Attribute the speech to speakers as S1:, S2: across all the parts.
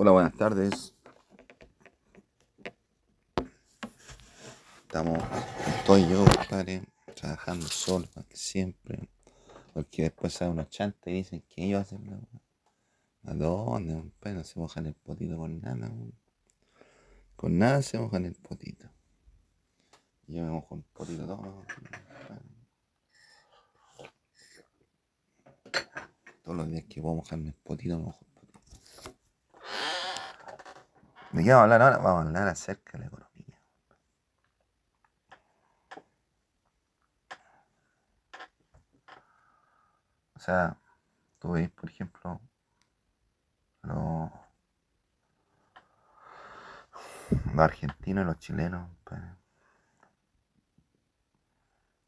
S1: Hola, buenas tardes. Estamos, estoy yo, compadre, trabajando solo, aquí siempre. Porque después salen unos chantes y dicen que ellos hacen la. ¿A dónde, compadre? No se mojan el potito con nada. Con nada se mojan el potito. Yo me mojo el potito todo. Todos los días que puedo mojarme el potito, me mojo. ¿De qué vamos a hablar ahora? Vamos a hablar acerca de la economía. O sea, tú veis, por ejemplo, los, los argentinos y los chilenos. pues.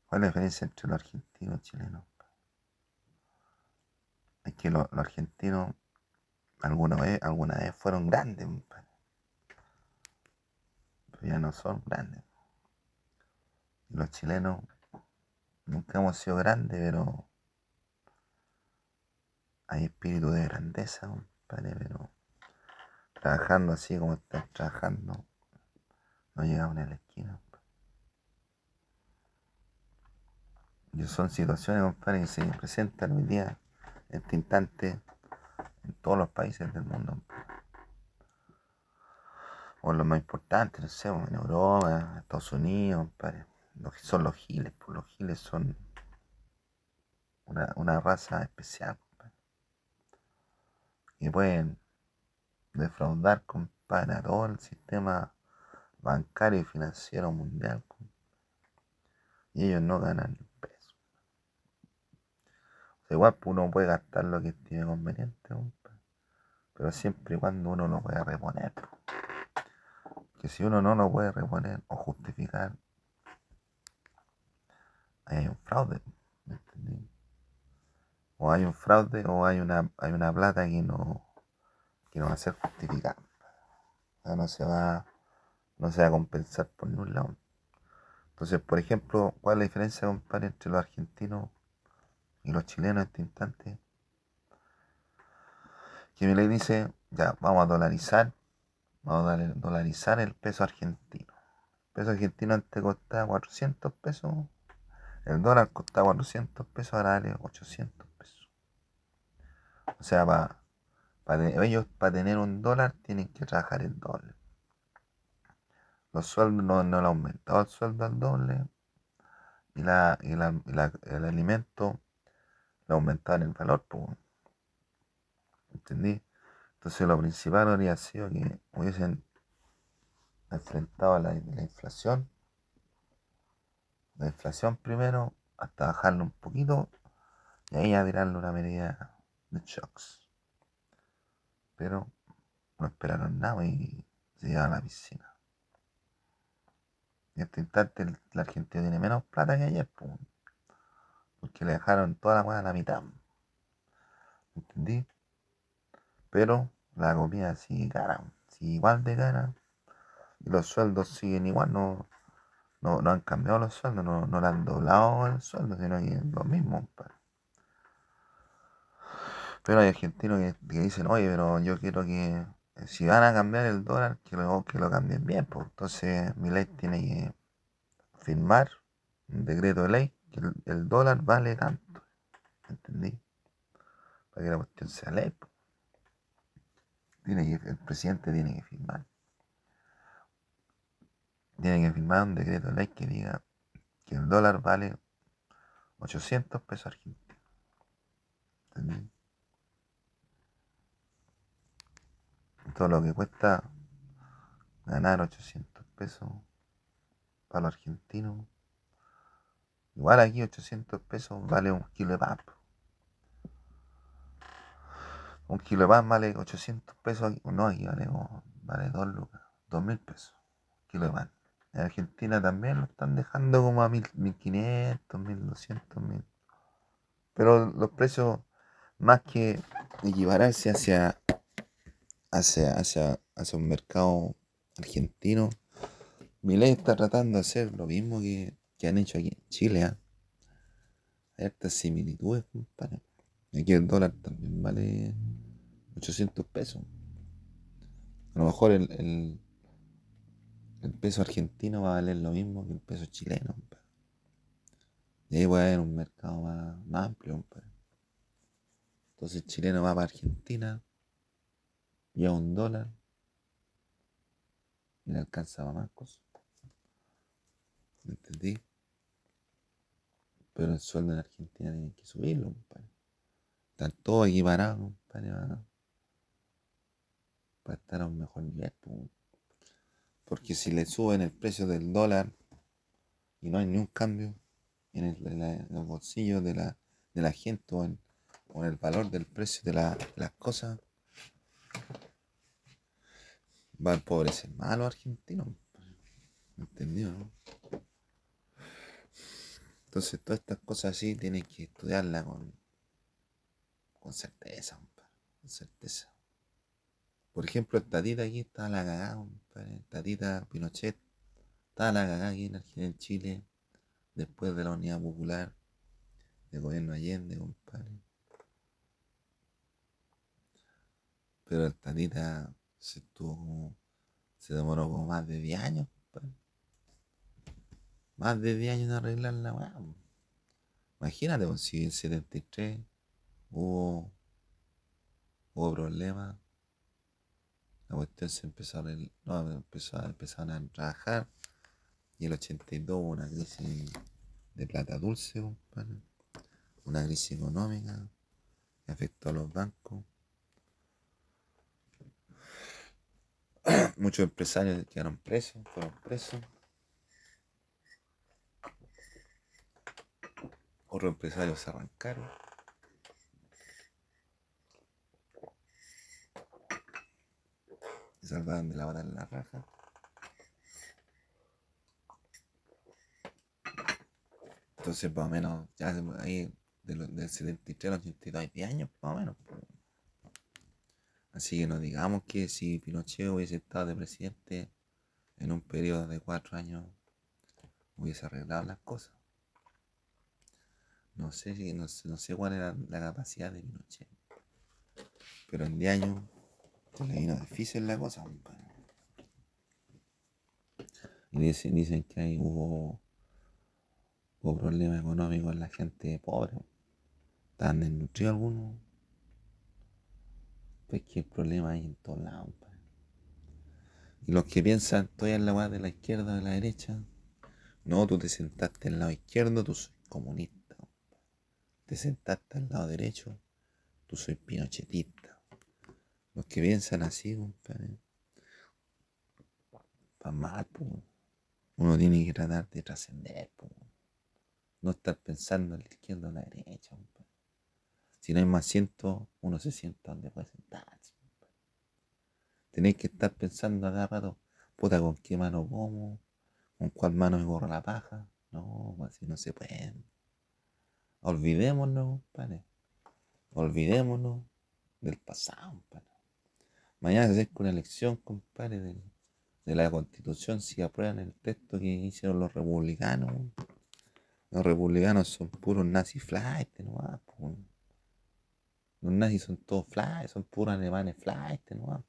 S1: ¿Cuál es la diferencia entre los argentinos y los chilenos? Es que los, los argentinos alguna vez, alguna vez fueron grandes, pues. Ya no son grandes. Los chilenos nunca hemos sido grandes, pero hay espíritu de grandeza, compadre, pero trabajando así como están trabajando, no llegamos a la esquina. Y son situaciones, compadre, que se presentan hoy día, en este instante, en todos los países del mundo. O los más importantes, no sé, en Europa, Estados Unidos. Los- Son los giles, pues los giles son una, una raza especial, compadre. Y pueden defraudar, compadre, a todo el sistema bancario y financiero mundial. Y ellos no ganan ni un peso. O sea, igual pues, uno puede gastar lo que estime conveniente, pero siempre y cuando uno lo pueda reponer. pues. Que si uno no lo puede reponer o justificar, hay un fraude. ¿me entendí? O hay un fraude o hay una, hay una plata que no, que no va a ser justificada. O no se va, no se va a compensar por ningún lado. Entonces, por ejemplo, ¿cuál es la diferencia, compadre, entre los argentinos y los chilenos en este instante? Que mi ley dice, ya, vamos a dolarizar, dolarizar el peso argentino. El peso argentino antes costaba 400 pesos, el dólar costaba 400 pesos, ahora vale 800 pesos. O sea, para ellos, para tener un dólar, tienen que trabajar el doble. Los sueldos no, no han aumentado el sueldo al doble y, la, y, la, y la- el alimento le aumentaron el valor, pues. ¿Entendí? Entonces lo principal habría sido que hubiesen enfrentado a la, la inflación, la inflación primero, hasta bajarlo un poquito y ahí a tirarle una medida de shocks. Pero no esperaron nada y se llevaron a la piscina. En este instante el, el argentino tiene menos plata que ayer, pues, porque le dejaron toda la hueá a la mitad. ¿Entendí? Pero la comida sigue cara, sigue igual de cara. Y los sueldos siguen igual, no, no, no han cambiado los sueldos, no, no le han doblado el sueldo, sino que es lo mismo. compadre. Pero hay argentinos que, que dicen, oye, pero yo quiero que si van a cambiar el dólar, que lo, que lo cambien bien. Pues. Entonces mi ley tiene que firmar un decreto de ley que el, el dólar vale tanto. ¿Entendí? Para que la cuestión sea ley. pues. Tiene que, el presidente tiene que firmar. Tiene que firmar un decreto de ley que diga que el dólar vale 800 pesos argentinos. Todo lo que cuesta ganar 800 pesos para los argentinos. Igual aquí 800 pesos vale un kilo de pan. Un kilo de pan vale 800 pesos. No, aquí vale, vale 2 lucas, 2 mil pesos. Kilo de pan. En Argentina también lo están dejando como a mil- 1500, 1200, 1000. Pero los precios, más que equipararse hacia, hacia, hacia, hacia un mercado argentino, Milei está tratando de hacer lo mismo que, que han hecho aquí en Chile. ¿ah? Hay hartas similitudes, compadre. Aquí el dólar también vale 800 pesos. lo mejor el, el, peso argentino va a valer lo mismo que el peso chileno. Y ahí puede haber un mercado más, amplio. Entonces el chileno va para Argentina, lleva un dólar y le alcanza para más cosas. ¿Me entendí? Pero el sueldo en Argentina tiene que subirlo, compadre. Están todos equiparados, compadre, para, estar a un mejor nivel. po. Porque si le suben el precio del dólar y no hay ni un cambio en el, en los bolsillos de la, de la gente o en, o en el valor del precio de la- las cosas, va a empobrecer más a los argentinos. ¿Entendido? no? Entonces todas estas cosas así tienes que estudiarlas con, con certeza, compadre, con certeza. Por ejemplo, el tatita aquí está la cagada, compadre. El tatita Pinochet está la cagada aquí en, Chile, después de la unidad popular del gobierno Allende, compadre. Pero el tatita se estuvo como, se demoró como más de 10 años, compadre. Más de 10 años en arreglar la weá. Imagínate, pues, si el 73 hubo, hubo problemas, la cuestión se empezó a, no, empezó empezaron a trabajar y el 82 hubo una crisis de plata dulce. Una crisis económica que afectó a los bancos. Muchos empresarios quedaron presos, fueron presos. Otros empresarios se arrancaron. Se salvaron de la bala en la raja. Entonces, más o menos, ya ahí de lo- del 73 al 82 hay 10 años, más o menos. Así que no digamos que si Pinochet hubiese estado de presidente en un periodo de 4 años, hubiese arreglado las cosas. No sé, no no sé cuál era la capacidad de Pinochet. Pero en 10 años le vino difícil la cosa. Y dicen, dicen que ahí hubo, hubo problemas económicos en la gente pobre. Estaban desnutridos algunos. Pues que el problema hay en todos lados. Y los que piensan, estoy en la weá de la izquierda o de la derecha. No, tú te sentaste al lado izquierdo, tú soy comunista. Te sentaste al lado derecho, tú soy pinochetista. Los que piensan así, compadre. Van mal. Uno tiene que tratar de trascender. No estar pensando en la izquierda o en la derecha, compadre. Si no hay más asientos, uno se sienta donde puede sentarse. compadre. Tenéis que estar pensando a cada rato, puta, ¿con qué mano como? ¿Con cuál mano me borro la paja? No, pues, así no se puede. Olvidémonos, compadre. Olvidémonos del pasado, compadre. Mañana se acerca una elección, compadre, del- de la constitución si aprueban el texto que hicieron los republicanos. Los republicanos son puros nazi flight, nomás, po. Los nazis son todos fly, son puros alemanes flight, nomás.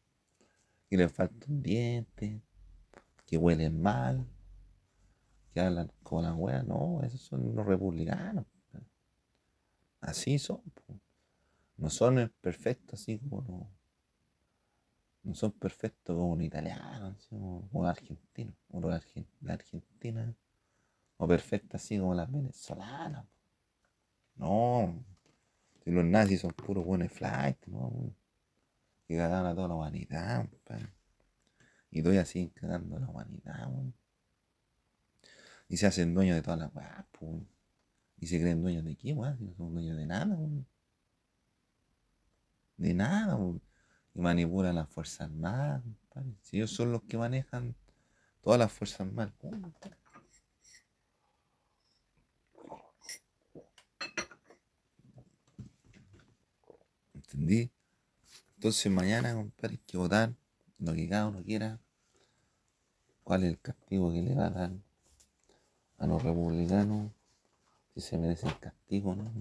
S1: Y les falta un diente, que huelen mal, que hablan con la wea. No, esos son los republicanos. Así son. No son perfectos así como los no son perfectos como un italiano, así como como un argentino, o los la Argentina, o perfecta así como las venezolanas. No, si los nazis son puros buenos flight, ¿no? Que cagaron a toda la humanidad. Y todavía siguen cagando a la humanidad. Y se hacen dueños de todas las weas. Y se creen dueños de qué, weón, no son dueños de nada. De nada, weón y manipulan las Fuerzas Armadas, compadre. Si ellos son los que manejan todas las Fuerzas Armadas. ¿Entendí? Entonces mañana, compadre, hay que votar lo que cada uno quiera. ¿Cuál es el castigo que le va a dar a los republicanos? Si se merece el castigo, ¿no?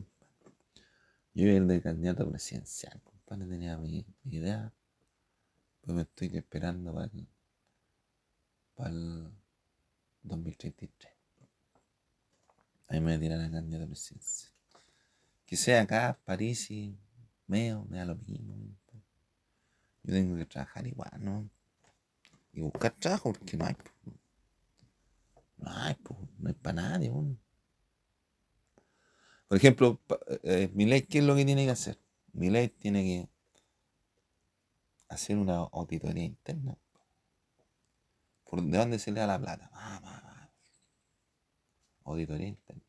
S1: Yo el de candidato presidencial, compadre, tenía mi, mi idea. Pues me estoy esperando para el, para el 2033. Ahí me tiran la candidato de presidencia. Que sea acá, París y Meo, me da lo mismo. Yo tengo que trabajar igual, ¿no? Y buscar trabajo porque no hay. No hay, no hay para nadie. Por ejemplo, eh, mi ley, ¿qué es lo que tiene que hacer? Mi ley tiene que hacer una auditoría interna. ¿Por de dónde se le da la plata? Auditoría interna.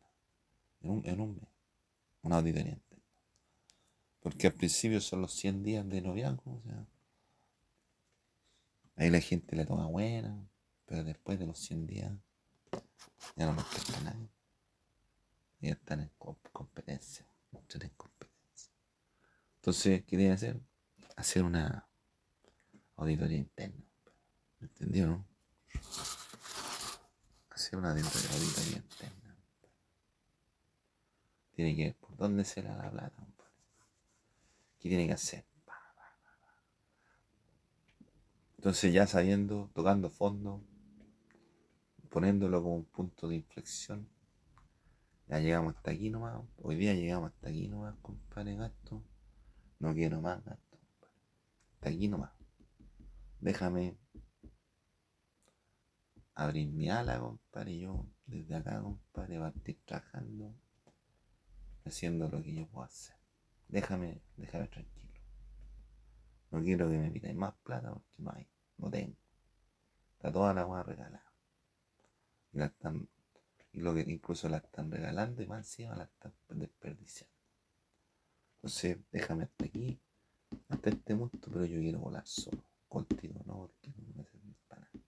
S1: En un, en un mes. Una auditoría interna. Porque al principio son los 100 días de noviazgo. O sea, ahí la gente le toma buena. Pero después de los 100 días ya no nos pesca nadie. Ya están en competencia. Están en competencia. Entonces, ¿qué que hacer? Hacer una auditoría interna. ¿Me entendió, no? Hacer una auditoría interna. Tiene que ver por dónde se le da la plata. ¿Qué tiene que hacer? Entonces ya sabiendo, tocando fondo, poniéndolo como un punto de inflexión, ya llegamos hasta aquí nomás. Hoy día llegamos hasta aquí nomás, compadre gasto. No quiero más gasto. Hasta aquí nomás. Déjame abrir mi ala, compadre. Yo desde acá, compadre, partir trabajando, haciendo lo que yo puedo hacer. Déjame, déjame tranquilo. No quiero que me pidáis más plata porque no hay, no tengo. Está toda la agua regalada. Y la están, y lo que incluso la están regalando y más encima la están desperdiciando. Entonces, déjame hasta aquí, hasta este punto, pero yo quiero volar solo, contigo, no porque no me sirve para nada.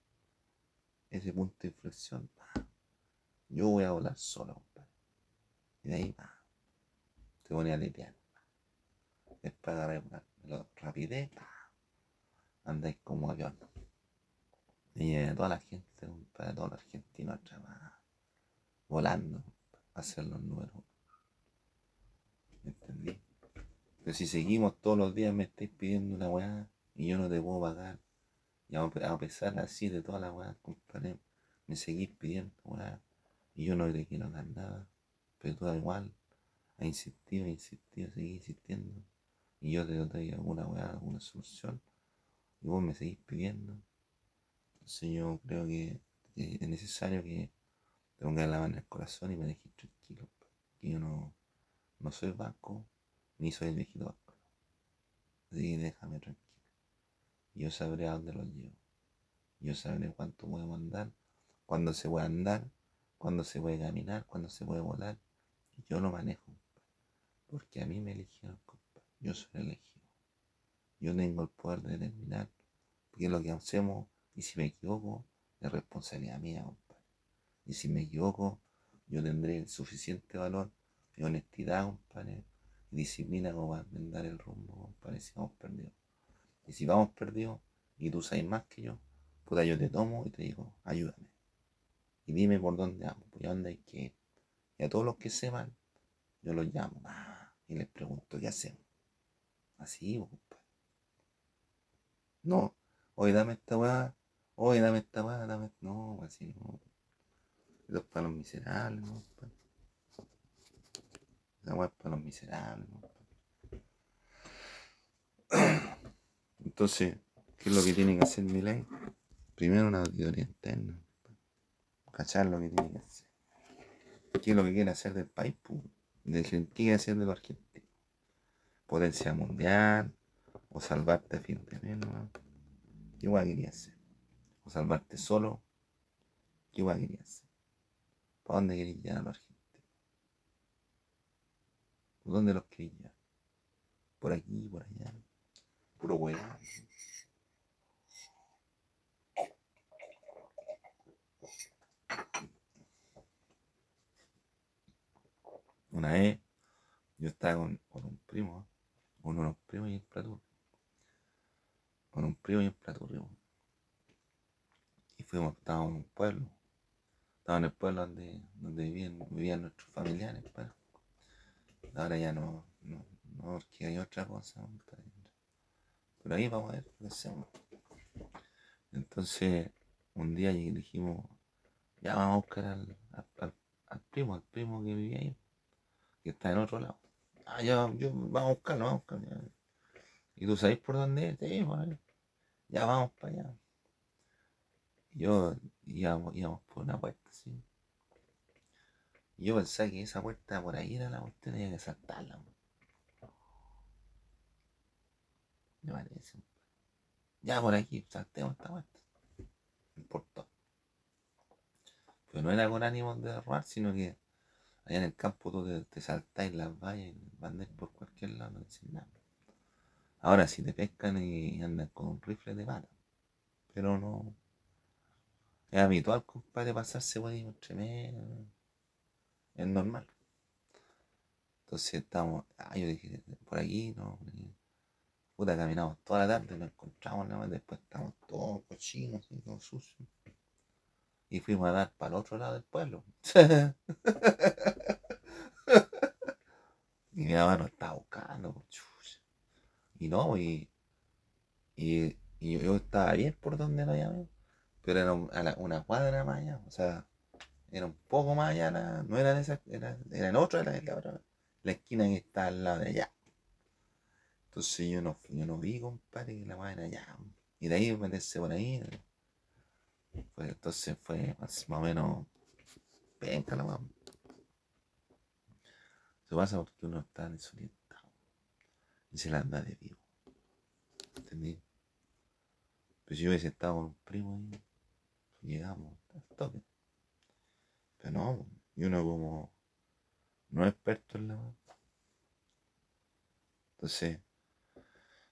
S1: Ese punto de inflexión, yo voy a volar solo, compadre. Y de ahí, va, te voy a letear después de la rapidez, andáis como avión. Y toda la gente, para todos los argentinos atrás, volando, hacer los números. ¿Entendí? Pero si seguimos todos los días me estáis pidiendo una weá y yo no te puedo pagar, y a pesar así de toda la weá, compadre, me seguís pidiendo weá y yo no te quiero dar nada, pero tú da igual, ha insistido, ha insistido, seguí insistiendo y yo te doy alguna weá, alguna solución, y vos me seguís pidiendo. Entonces yo creo que, es necesario que te pongas la mano en el corazón y me dejes tranquilo. Que yo no, no soy banco, ni soy el banco. Así déjame tranquilo. Yo sabré a dónde lo llevo. Yo sabré cuánto podemos andar, cuándo se puede andar, cuándo se puede caminar, cuándo se puede volar. Yo lo manejo, porque a mí me eligieron. Yo soy elegido. Yo tengo el poder de determinar porque lo que hacemos y si me equivoco es responsabilidad mía, compadre. Y si me equivoco, yo tendré el suficiente valor y honestidad, compadre, y disciplina como para enmendar el rumbo, compadre, si vamos perdidos. Y si vamos perdidos y tú sabes más que yo, puta, yo te tomo y te digo, ayúdame. Y dime por dónde vamos, por dónde hay que ir. Y a todos los que sepan, yo los llamo ah, y les pregunto qué hacemos. Así, compadre. No, hoy dame esta weá, hoy dame esta weá, dame. No, así no. Eso es para los miserables, no, compadre. Esa weá es para los miserables, Entonces, ¿qué es lo que tiene que hacer mi ley? Primero una auditoría interna. ¿Cachar lo que tiene que hacer? ¿Qué es lo que quiere hacer del país? ¿Qué quiere hacer de los argentinos? potencia mundial, o salvarte a fin de mes, ¿no? ¿Qué igual quería hacer? O salvarte solo, ¿qué igual quería hacer? ¿Para dónde querías llegar a la Argentina? ¿Por dónde los llevar? Por aquí, por allá. Puro weón. Una vez yo estaba con, un primo, con unos primos y el plato. Con un primo y el plato, Y fuimos, estábamos en un pueblo. Estábamos en el pueblo donde, donde vivían, vivían nuestros familiares, pues. Ahora ya no, no, no, porque hay otra cosa. Pero ahí vamos a ver qué hacemos. Entonces, un día dijimos, ya vamos a buscar al, al, primo, al primo que vivía ahí, que está en otro lado. Ah, ya, yo, vamos a buscarlo, vamos a buscarlo. ¿Y tú sabes por dónde es? Sí, ya vamos para allá. yo íbamos, íbamos por una puerta, sí. Y yo pensaba que esa puerta por ahí era la cuestión, tenía que saltarla. Me parece. Ya por aquí, saltemos esta puerta. No importó. Pero no era con ánimo de robar, sino que allá en el campo tú te, te saltáis las vallas y van por cualquier lado, no decís nada. Ahora, si te pescan y andan con un rifle de bala. Pero no. Es habitual, compadre, pasarse por ahí tremendo. Es normal. Entonces estamos. Ah, yo dije, por aquí, no. Puta, caminamos toda la tarde, nos encontramos, ¿no? después estamos todos cochinos, y todos sucios. Y fuimos a dar para el otro lado del pueblo. y mi mamá nos estaba buscando, pues, y no, y, y, yo estaba bien por donde lo llamé, pero era una cuadra más allá, o sea, era un poco más allá, no era en esa, era, era en otra, era la la esquina que está al lado de allá. Entonces yo no, yo no vi, compadre, que la madre allá. Y de ahí meterse por ahí. Pues entonces fue más, o menos penca la mamá. Eso pasa porque uno está desorientado y se la anda de vivo. ¿Entendí? Pues si yo hubiese estado con un primo ahí, llegamos al toque. No, y uno como no es experto en la Entonces,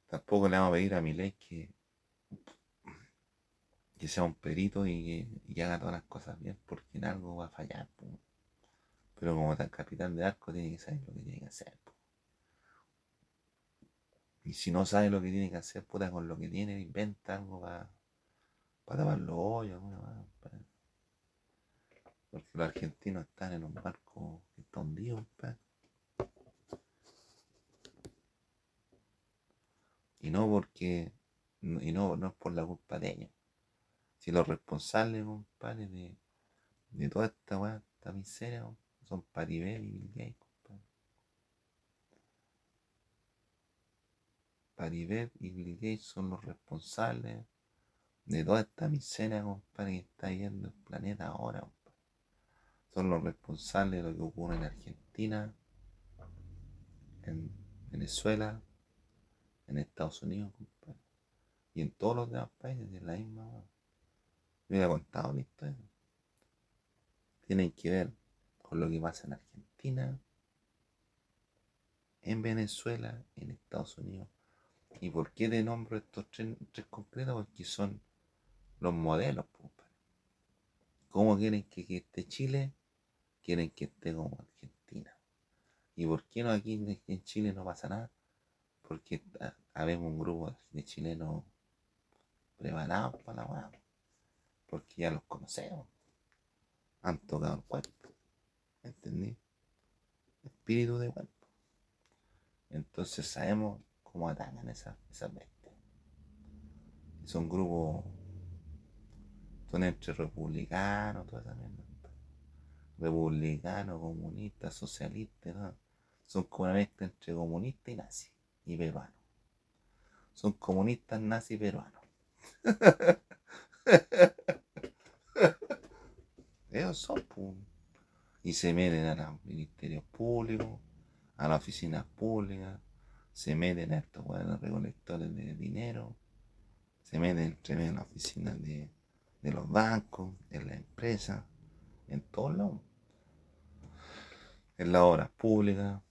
S1: tampoco le vamos a pedir a mi ley que, que sea un perito y que, haga todas las cosas bien, porque en algo va a fallar. Pero como tal capitán de arco tiene que saber lo que tiene que hacer. Y si no sabe lo que tiene que hacer, puta, con lo que tiene, inventa algo para, para tapar los hoyos, porque los argentinos están en un barco que está hundido, Y no porque, y no, no es por la culpa de ellos. Si los responsables, compadre, de, toda esta weá, esta miseria, son Paribel y Bill Paribet y Bill Gates son los responsables de toda esta miseria, compadre, que está yendo el planeta ahora, Son los responsables de lo que ocurre en Argentina, en Venezuela, en Estados Unidos, compadre. Y en todos los demás países de la misma. Yo he contado la historia. Tienen que ver con lo que pasa en Argentina, en Venezuela, en Estados Unidos ¿Y por qué de nombro estos tres, concretos? Porque son los modelos. ¿Cómo quieren que, esté Chile? Quieren que esté como Argentina. ¿Y por qué no aquí en Chile no pasa nada? Porque habemos un grupo de chilenos preparados para la hueá. Porque ya los conocemos. Han tocado el cuerpo. ¿Entendí? Espíritu de cuerpo. Entonces sabemos cómo atacan esas, esas bestias. son grupos, son entre republicanos, toda esa Republicanos, comunistas, socialistas, ¿no? son como una mezcla entre comunistas y nazis y peruanos. Son comunistas, nazis y peruanos. Ellos son, Y se meten a los ministerios públicos, a las oficinas públicas, se meten a estos buenos recolectores de dinero, se meten en las oficinas de, los bancos, en la empresa, en todos lados. En las obras públicas,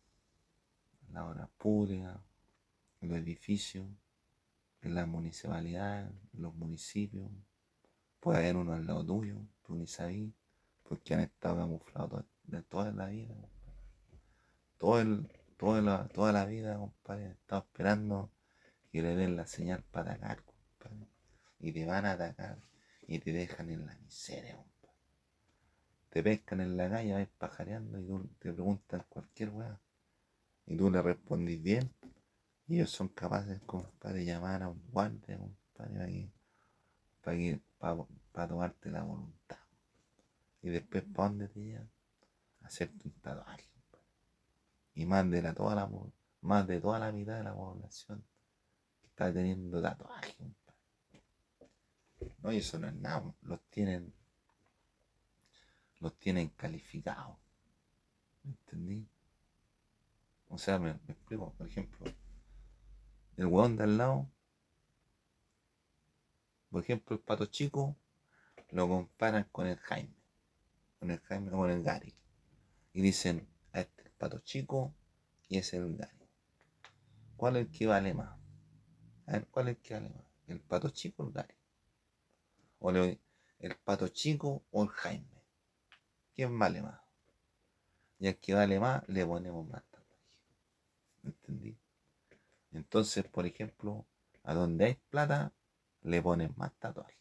S1: en las obras públicas, en los edificios, en las municipalidades, en los municipios. Puede haber uno al lado tuyo, tú ni sabes, porque han estado camuflados de toda la vida. Todo el, toda la, toda la vida, compadre, he estado esperando que le den la señal para atacar, compadre. Y te van a atacar y te dejan en la miseria, compadre. Te pescan en la calle, vas pajareando y tú te preguntan cualquier weá. Y tú le respondís bien. Y ellos son capaces, compadre, de llamar a un guardia, compadre, para tomarte la voluntad. Y después, ¿para dónde te llevan? Hacerte un tatuaje. Y más de, la, toda la, más de toda la mitad de la población que está teniendo tatuajes. No, y eso no es nada. Los tienen, los tienen calificados. ¿Me entendí? O sea, me, explico, por ejemplo, el hueón de al lado, por ejemplo, el pato chico, lo comparan con el Jaime, con el Jaime o con el Gary. Y dicen, a este el pato chico y ese es el Gary. ¿Cuál es el que vale más? ¿cuál es el que vale más? ¿El pato chico o el Gary? O el pato chico o el Jaime. ¿Quién vale más? Y al que vale más, le ponemos más ¿Entendí? Entonces, por ejemplo, a donde hay plata, le ponen más tatuajes.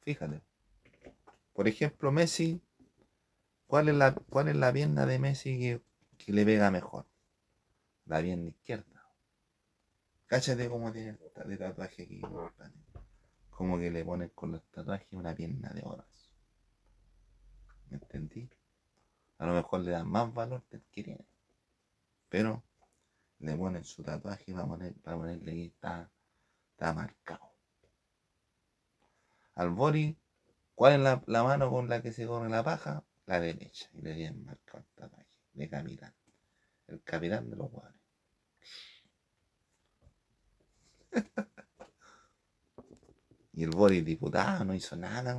S1: Fíjate. Por ejemplo, Messi, ¿cuál es la, cuál es la pierna de Messi que, que le pega mejor? La pierna izquierda. Cáchate cómo tiene de tatuaje aquí, Como que le ponen con los tatuajes una pierna de horas. ¿Me entendí? A lo mejor le dan más valor del que tiene pero le ponen su tatuaje para, poner, para ponerle que está, está marcado. Al Bori, ¿cuál es la, mano con la que se corre la paja? La derecha. Y le habían marcado el tatuaje de capitán. El capitán de los guanes. y el Bori diputado no hizo nada.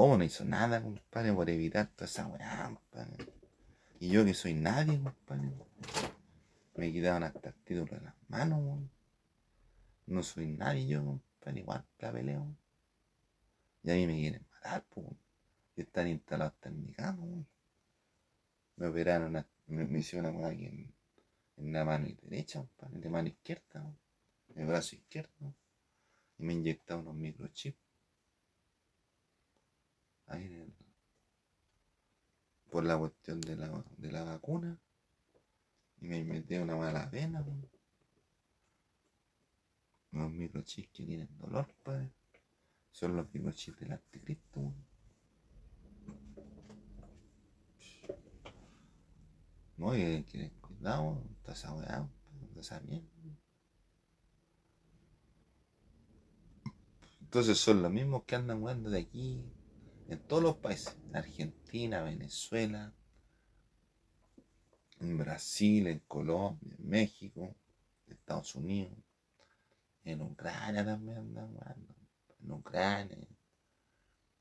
S1: ¿Cómo no hizo nada, compadre, por evitar toda esa weá, compadre? Y yo que soy nadie, compadre. Me quitaban hasta el título de las manos, No soy nadie yo, compadre. Igual la peleo. Y a mí me quieren matar, pues. Están instalados hasta en mi cama, Me operaron, me, hicieron una aquí en, en, la mano derecha, compadre. En la mano izquierda, En el brazo izquierdo. Y me inyectaron unos microchips. Por la cuestión de la, de la vacuna. Y me metí una mala vena. Los microchips que tienen dolor, padre. Son los microchips del anticristo. No, hay que cuidado, está esa weá, esa mierda. Entonces son los mismos que andan jugando de aquí, en todos los países, en Argentina, Venezuela, en Brasil, en Colombia, en México, en Estados Unidos, en Ucrania también andan jugando, en Ucrania,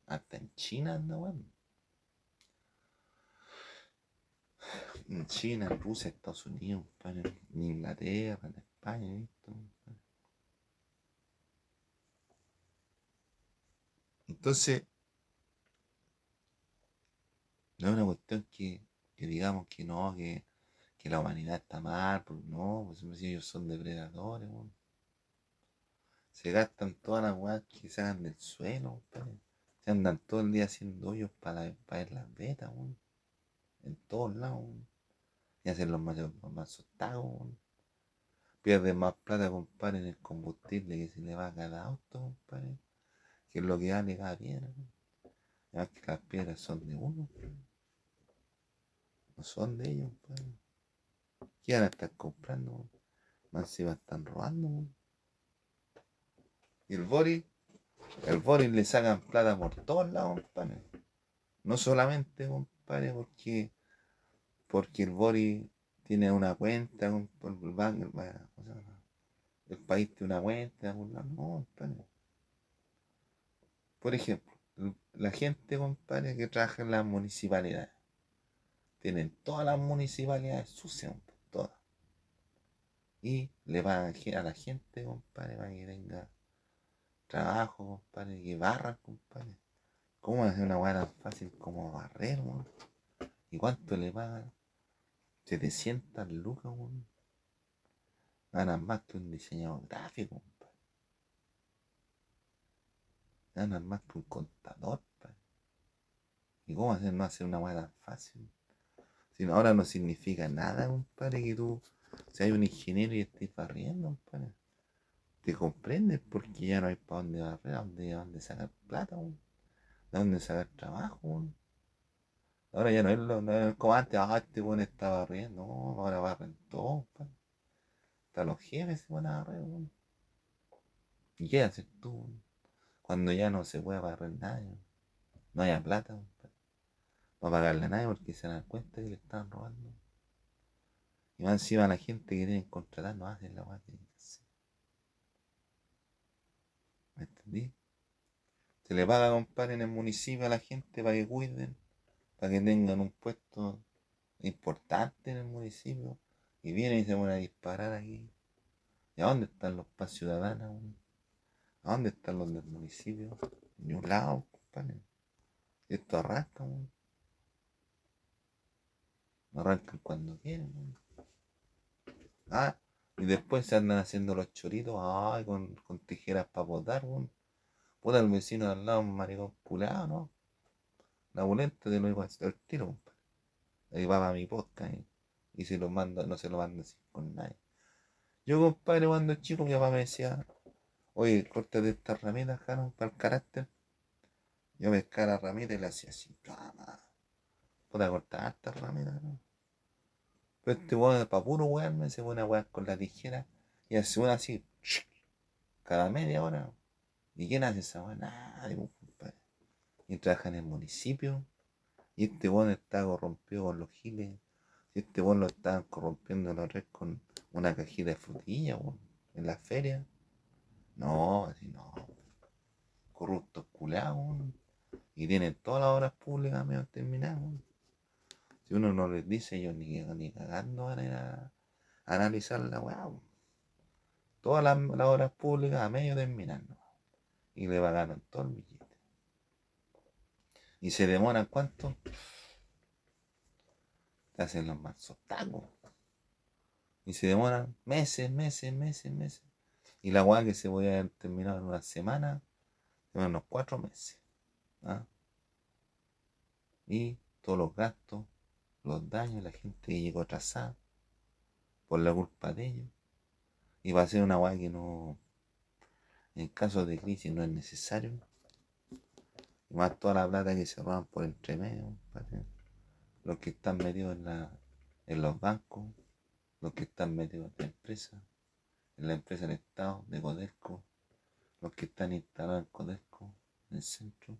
S1: hasta en China andan jugando. En China, en Rusia, Estados Unidos, en Inglaterra, en España, Entonces, no es una cuestión que, digamos que no, que, la humanidad está mal, porque no, pues ellos son depredadores, Se gastan todas las weas que se hagan del suelo, Se andan todo el día haciendo hoyos para, para ver las vetas, En todos lados, Y hacen los más, más Pierden más plata, compadre, en el combustible que se le va a cada auto, compadre. Que es lo que vale cada piedra, Además que las piedras son de uno, no son de ellos, pues. ¿Qué van comprando? Más a estar robando. Y el Boris, el Boris le sacan plata por todos lados, compadre. No solamente, compadre, porque, porque el Boris tiene una cuenta, el, banco, el, país tiene una cuenta, no, compadre. Por ejemplo, la gente, compadre, que trabaja en la municipalidad tienen todas las municipalidades sucias, todas. Y le pagan a la gente, compadre, para que tenga trabajo, compadre, que barra, compadre. ¿Cómo hacer una hueá tan fácil como barrer, man? ¿Y cuánto le pagan? 700 lucas, man. Ganan más que un diseñador gráfico, compadre. Ganan más que un contador, compadre. ¿Y cómo hacer no hacer una hueá tan fácil? Ahora no significa nada, compadre, que tú seas un ingeniero y estés barriendo, compadre. te comprendes porque ya no hay para dónde barrer, dónde, dónde sacar plata, de dónde sacar trabajo. Ahora ya no es, lo, no es como antes, ah, este bueno estaba barriendo, ahora barren todo, hasta los jefes se van a barrer. ¿Y qué haces tú cuando ya no se puede barrer nadie? No haya plata para pagarle a nadie porque se dan cuenta que le están robando. Y más encima la gente que tienen que contratar no hacen la guay ¿Me entendí? Se le paga, compadre, en el municipio a la gente para que cuiden, para que tengan un puesto importante en el municipio. Y vienen y se van a disparar aquí. ¿Y a dónde están los paz ciudadanos? ¿A dónde están los del municipio? Ni un lado, compadre. Esto arranca, Arrancan cuando quieren, Ah, y después se andan haciendo los choritos, ay, con, tijeras para botar, weón. Puta, el vecino de al lado, un maricón pulado, ¿no? La bulenta de lo iba el tiro, compadre. Ahí va para mi podcast, ¿eh? y se lo manda, no se lo manda así con nadie. Yo, compadre, cuando chico, mi papá me decía, oye, córtate esta ramita, Jano, para el carácter. Yo pescaba la ramita y le hacía así, puta, cortar esta ramita, ¿no? Pero este weón, para puro weón, se pone a wear con la tijera y hace una así, cada media hora. ¿Y quién hace esa weón? Nadie, pues, compadre. Y trabaja en el municipio. Y este weón está corrompido con los giles. Y este weón lo está corrompiendo la red con una cajita de frutilla, weón. En la feria. No, así no. Corruptos culados, Y tienen todas las obras públicas medio terminadas, si uno no les dice, ellos ni, ni cagando van a ir a, analizar la weá. Todas las, obras públicas a medio terminando. Y le pagaron todo el billete. Y se demoran cuánto? Te hacen los mansos tacos. Y se demoran meses, meses, meses, meses. Y la weá que se voy a haber terminado en una semana, se unos cuatro meses. ¿ah? Y todos los gastos los daños, la gente que llegó atrasada por la culpa de ellos. Y va a ser una guay que no, en caso de crisis no es necesario. Y más toda la plata que se roban por entre medio, los que están metidos en, la, en los bancos, los que están metidos en la empresa, en la empresa del Estado, de Codelco, los que están instalados en Codelco, en el centro,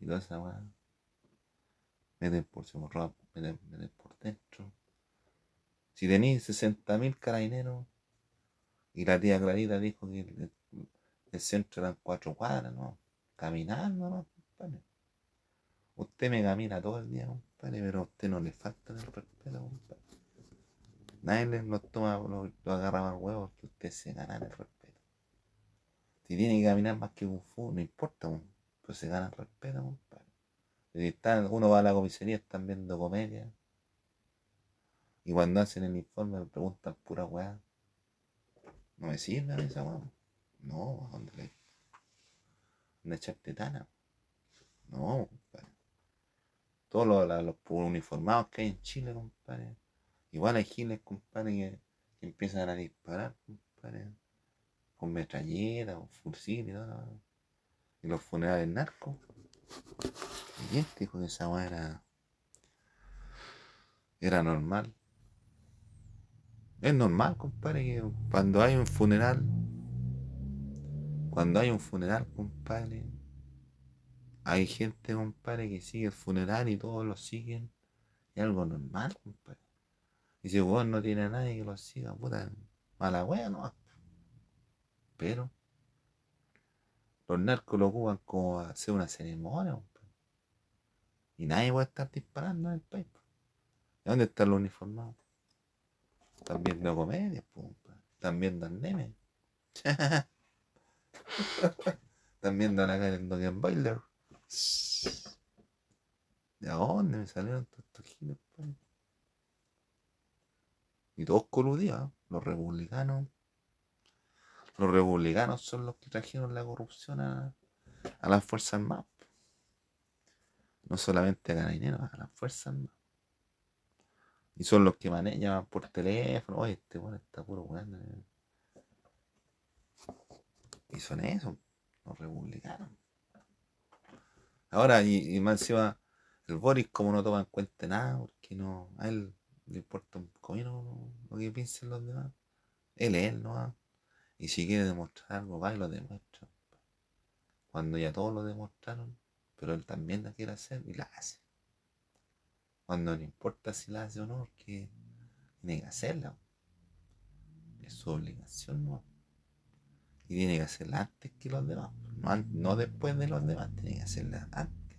S1: y toda esa guay meten por se meten, por dentro. Si tenéis 60.000 carabineros y la tía Clarita dijo que el, centro eran cuatro cuadras, ¿no? Caminando, ¿no? Compadre. Usted me camina todo el día, compadre, pero a usted no le falta el respeto, compadre. Nadie le, lo toma, lo, agarra más huevo porque usted se gana el respeto. Si tiene que caminar más que un fu, no importa, pero se gana el respeto, uno va a la comisaría, están viendo comedia. Y cuando hacen el informe me preguntan pura weá. No me sirve esa weá. No, ¿dónde le? ¿Dónde echaste tana? No, compadre. Todos los, los, uniformados que hay en Chile, compadre. Igual hay giles, compadre, que, empiezan a disparar, compadre. Con metralleta o fusil y todo. Y los funerales narcos. Este dijo que esa weá era. Era normal. Es normal, compadre, que cuando hay un funeral. Cuando hay un funeral, compadre. Hay gente, compadre, que sigue el funeral y todos lo siguen. Es algo normal, compadre. Y si vos no tiene a nadie que lo siga, puta, mala wea, no. Pero los narcos lo ocupan como hacer una ceremonia. Y nadie a estar disparando en el país. ¿De dónde están los uniformados? Están viendo comedias, están viendo anime. están viendo la cara Boiler. ¿De dónde me salieron todos estos giles? Y todos coludidos, ¿eh? los republicanos. Los republicanos son los que trajeron la corrupción a, a las Fuerzas Armadas. No solamente a carabineros, a las fuerzas Y son los que manejan, llaman por teléfono. Oye, este bueno está puro weón. Y son esos, los republicanos. Ahora, y, más encima, el Boris como no toma en cuenta nada, porque no, a él le importa un comino lo que piensen los demás. Él es él, ¿no? Y si quiere demostrar algo, va y lo demuestra. Cuando ya todos lo demostraron, pero él también la quiere hacer y la hace. Cuando no importa si la hace o no, porque tiene que hacerla. Es su obligación, ¿no? Y tiene que hacerla antes que los demás. No, después de los demás, tiene que hacerla antes.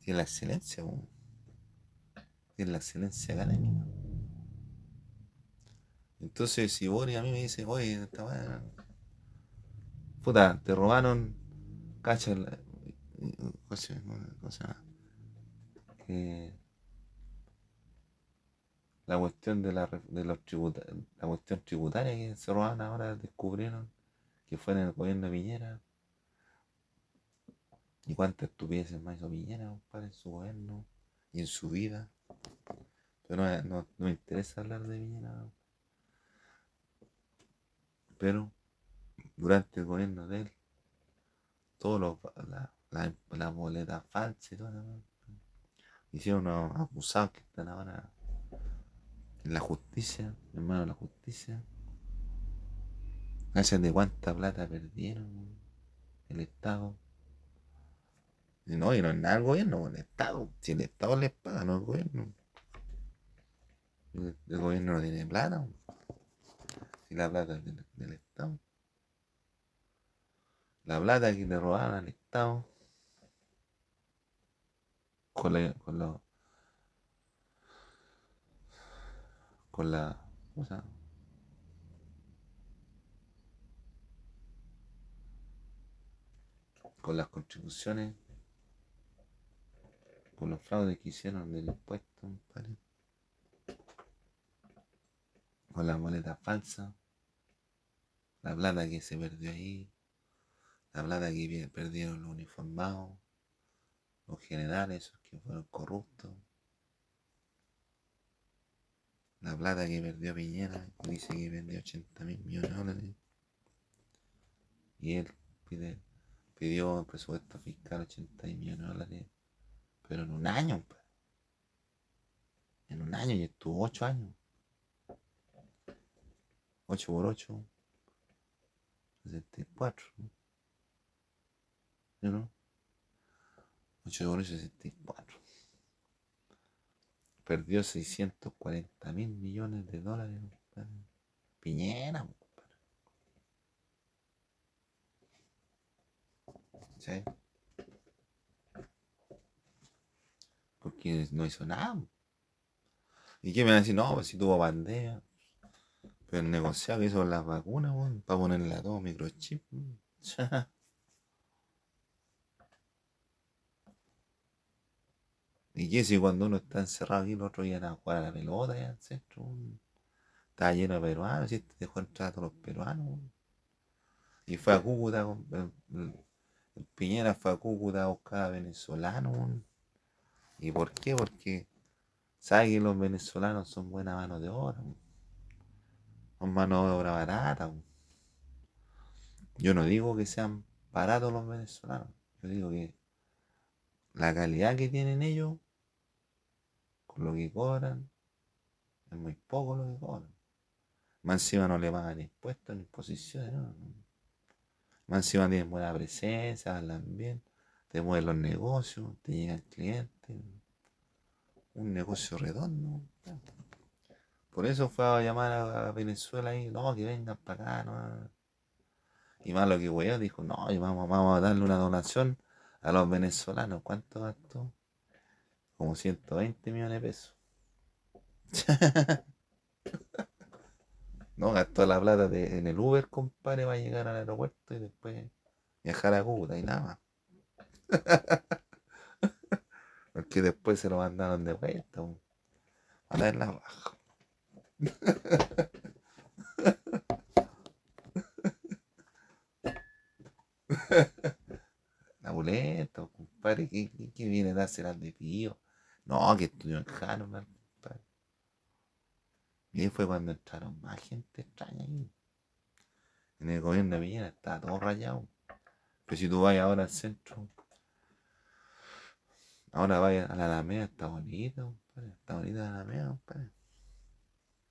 S1: Tiene la excelencia, tiene la excelencia académica. Entonces, si Boris a mí me dice, oye, esta buena, puta, te robaron, cacha, ¿cómo se llama? La cuestión de, la, de los la cuestión tributaria que se robaron ahora descubrieron que fue en el gobierno de Piñera. ¿Y cuántas estupideces más hizo Piñera, compadre, en su gobierno y en su vida? Pero no, no, no me interesa hablar de Piñera. Pero durante el gobierno de él, todos los la, la boleta falsa y todo, hicieron unos acusados que están ahora la justicia, hermano, la justicia. Gracias de cuánta plata perdieron el Estado. Y no, y no es nada el gobierno, el Estado. Si el Estado les paga, no el gobierno. El, gobierno no tiene plata. Si la plata es del, Estado. La plata que le robaron al Estado con, la, con los con la. Con las contribuciones, con los fraudes que hicieron del impuesto, con la moneda falsa, la plata que se perdió ahí, la plata que perdieron los uniformados, los generales, que fueron corruptos. La plata que perdió Piñera, dice que perdió 80 mil millones de dólares. Y él pide, pidió el presupuesto fiscal 80 millones de dólares, pero en un año. Pues. En un año y estuvo 8 años. 8 por 8, 64. ¿no? ¿No? 8 por 8, 64 perdió 640 mil millones de dólares. Piñera, ¿Sí? Porque no hizo nada. ¿Y qué me van a decir? No, pues si tuvo bandera. Pero el negociado hizo las vacunas, para ponerle a todo microchip. Y que si cuando uno está encerrado aquí, los otros iban a jugar a la pelota allá al centro. Estaba lleno de peruanos, y este dejó entrar a todos los peruanos. Y fue a Cúcuta, el, Piñera fue a Cúcuta a buscar a venezolanos. ¿Y por qué? Porque sabe que los venezolanos son buena mano de obra. Son mano de obra barata. Yo no digo que sean baratos los venezolanos. Yo digo que la calidad que tienen ellos lo que cobran, es muy poco lo que cobran. Más encima no le pagan impuestos ni imposiciones, ¿no? Más encima tienen buena presencia, hablan bien, te mueven los negocios, te llegan clientes. Un negocio redondo. Por eso fue a llamar a Venezuela y no, que vengan para acá, ¿no? Y más lo que güey dijo, no, vamos, vamos a darle una donación a los venezolanos. ¿Cuánto gastó? Como 120 millones de pesos. no, gastó la plata de, en el Uber, compadre, va a llegar al aeropuerto y después viajar a Cúcuta y nada más. Porque después se lo mandaron de vuelta. A darla abajo. Abuleto, compadre, ¿qué, qué, viene a hacer al de tío? No, que estudió en Harvard, Y fue cuando entraron más gente extraña ahí. En el gobierno de Piñera está todo rayado. Pero si tú vas ahora al centro, ahora vayas a la Alameda, está bonito, Está bonita la Alameda, compadre.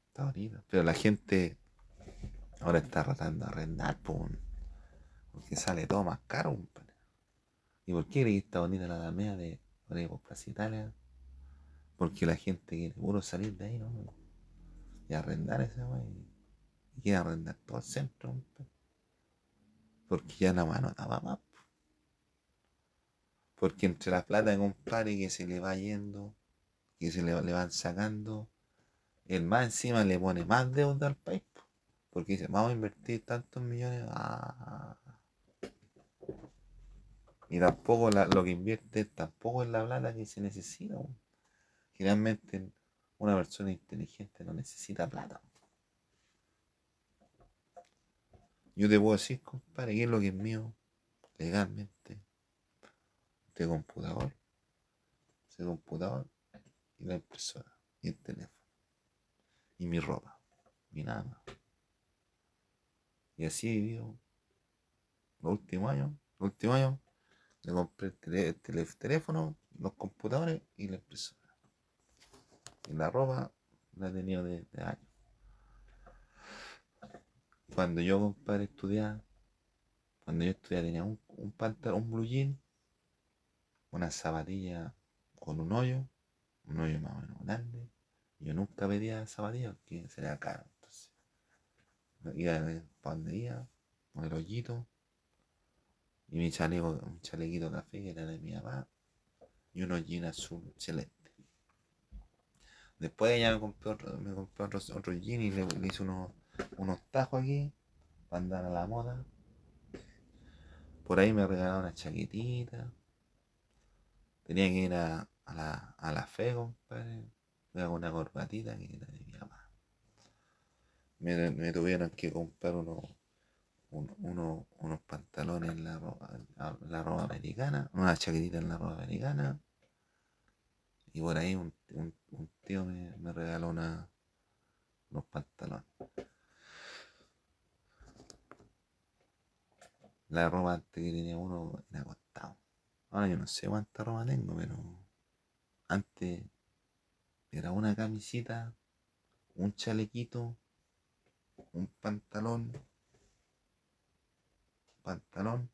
S1: Está bonito. Pero la gente ahora está tratando de arrendar, porque sale todo más caro, compadre. ¿Y por qué que está bonita la Alameda de por Plaza Italia? Porque la gente quiere puro salir de ahí, ¿no? Y arrendar ese wey. Y quiere arrendar todo el centro, compadre. Porque ya la mano estaba más. Porque entre la plata compadre que se le va yendo, que se le, van sacando, el más encima le pone más deuda al país. Porque dice, vamos a invertir tantos millones. Ah. Y tampoco lo que invierte tampoco es la plata que se necesita. Generalmente una persona inteligente no necesita plata. Yo te puedo decir, compadre, qué es lo que es mío legalmente. Este computador, ese computador y la impresora y el teléfono y mi ropa y nada. Y así he vivido los últimos años. Los últimos años le compré el, teléfono, los computadores y la impresora. Y la ropa la he tenido de años. Cuando yo, compadre, estudiaba, cuando yo estudiaba tenía un, un pantalón, un blue jean, una zapatilla con un hoyo, un hoyo más o menos grande. Yo nunca pedía zapatillas porque sería caro. Entonces, iba para donde con el hoyito, y mi chaleco, un chalequito café que era de mi mamá, y unos jeans azul celeste. Después ella me compró otro, me compró otro, otro jean y le, hice unos unos tajos aquí para andar a la moda. Por ahí me regalaron una chaquetita. Tenía que ir a, la, a la fe, compadre. Me hago una corbatita que era de mi mamá. Me, tuvieron que comprar unos, unos pantalones en la ropa, la ropa americana, una chaquetita en la ropa americana. Y por ahí un, tío me, me regaló una, unos pantalones. La ropa antes que tenía uno era acostado. Ahora yo no sé cuánta ropa tengo, pero antes era una camisita, un chalequito, un pantalón, pantalón,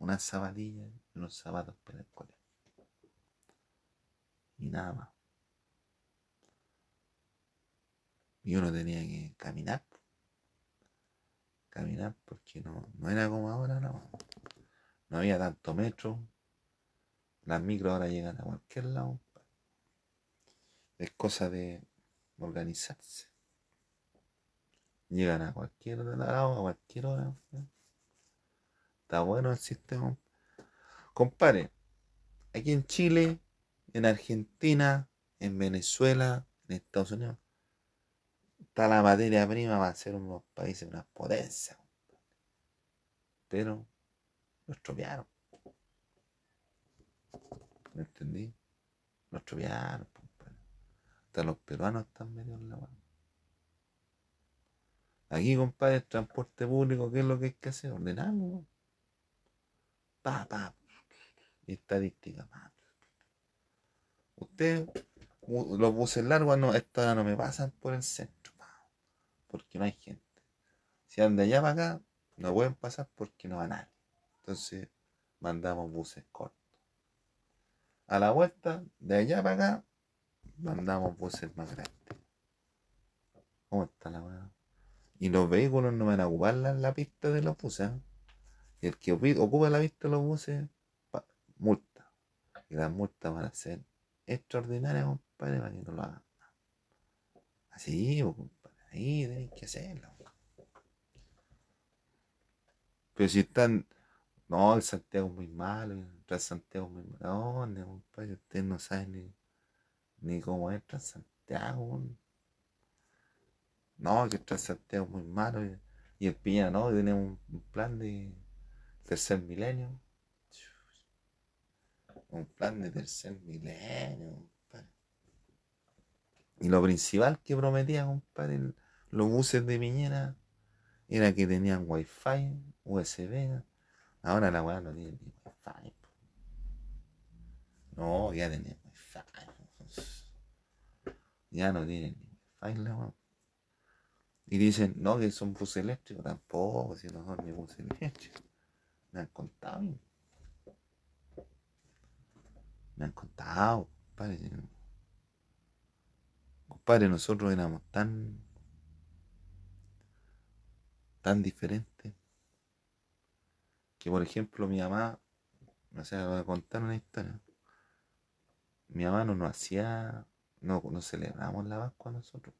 S1: una zapatilla y unos zapatos para el colegio. Y nada más. Y uno tenía que caminar caminar porque no, no era como ahora, no. No había tanto metro. Las micros ahora llegan a cualquier lado. Es cosa de organizarse. Llegan a cualquier lado, a cualquier hora. Está bueno el sistema. Compare, aquí en Chile, en Argentina, en Venezuela, en Estados Unidos, está la materia prima va a ser unos países, una potencia. Pero lo estropearon. ¿Me entendí? Lo estropearon. Hasta los peruanos están medio en la mano. Aquí, compadre, el transporte público, ¿qué es lo que hay que hacer? Ordenarlo. Pa, pa. Estadística, pa. Usted, los buses largos, no, estas no me pasan por el centro porque no hay gente. Si andan de allá para acá, no pueden pasar porque no va nadie. Entonces mandamos buses cortos. A la vuelta, de allá para acá, mandamos buses más grandes. ¿Cómo está la weá? Y los vehículos no van a ocupar la, pista de los buses. ¿eh? Y el que ocupa la pista de los buses, multa. Y las multas van a ser extraordinarias, compadre, para que no lo hagan. Así, compadre. Ahí tenéis que hacerlo. Pero si están. No, el Santiago es muy malo, el Santiago es muy malo. ¿Dónde, compadre? Ustedes no saben ni, ni cómo entra Santiago. No, que el Santiago es muy malo. Y, el Piña no, un, un plan de tercer milenio. Un plan de tercer milenio. Y lo principal que prometía, compadre, los buses de Piñera era que tenían wifi, USB. Ahora la weá no tiene ni wifi. No, ya tenía wifi. Ya no tiene ni wifi la weá. Y dicen, no, que son buses eléctricos. Tampoco, si no son ni buses eléctricos. Me han contado. Me han contado, compadre. Compadre, nosotros éramos tan. tan diferentes. Que por ejemplo mi mamá, no sé, voy a contar una historia. Mi mamá no nos hacía, no, no celebramos la Pascua nosotros.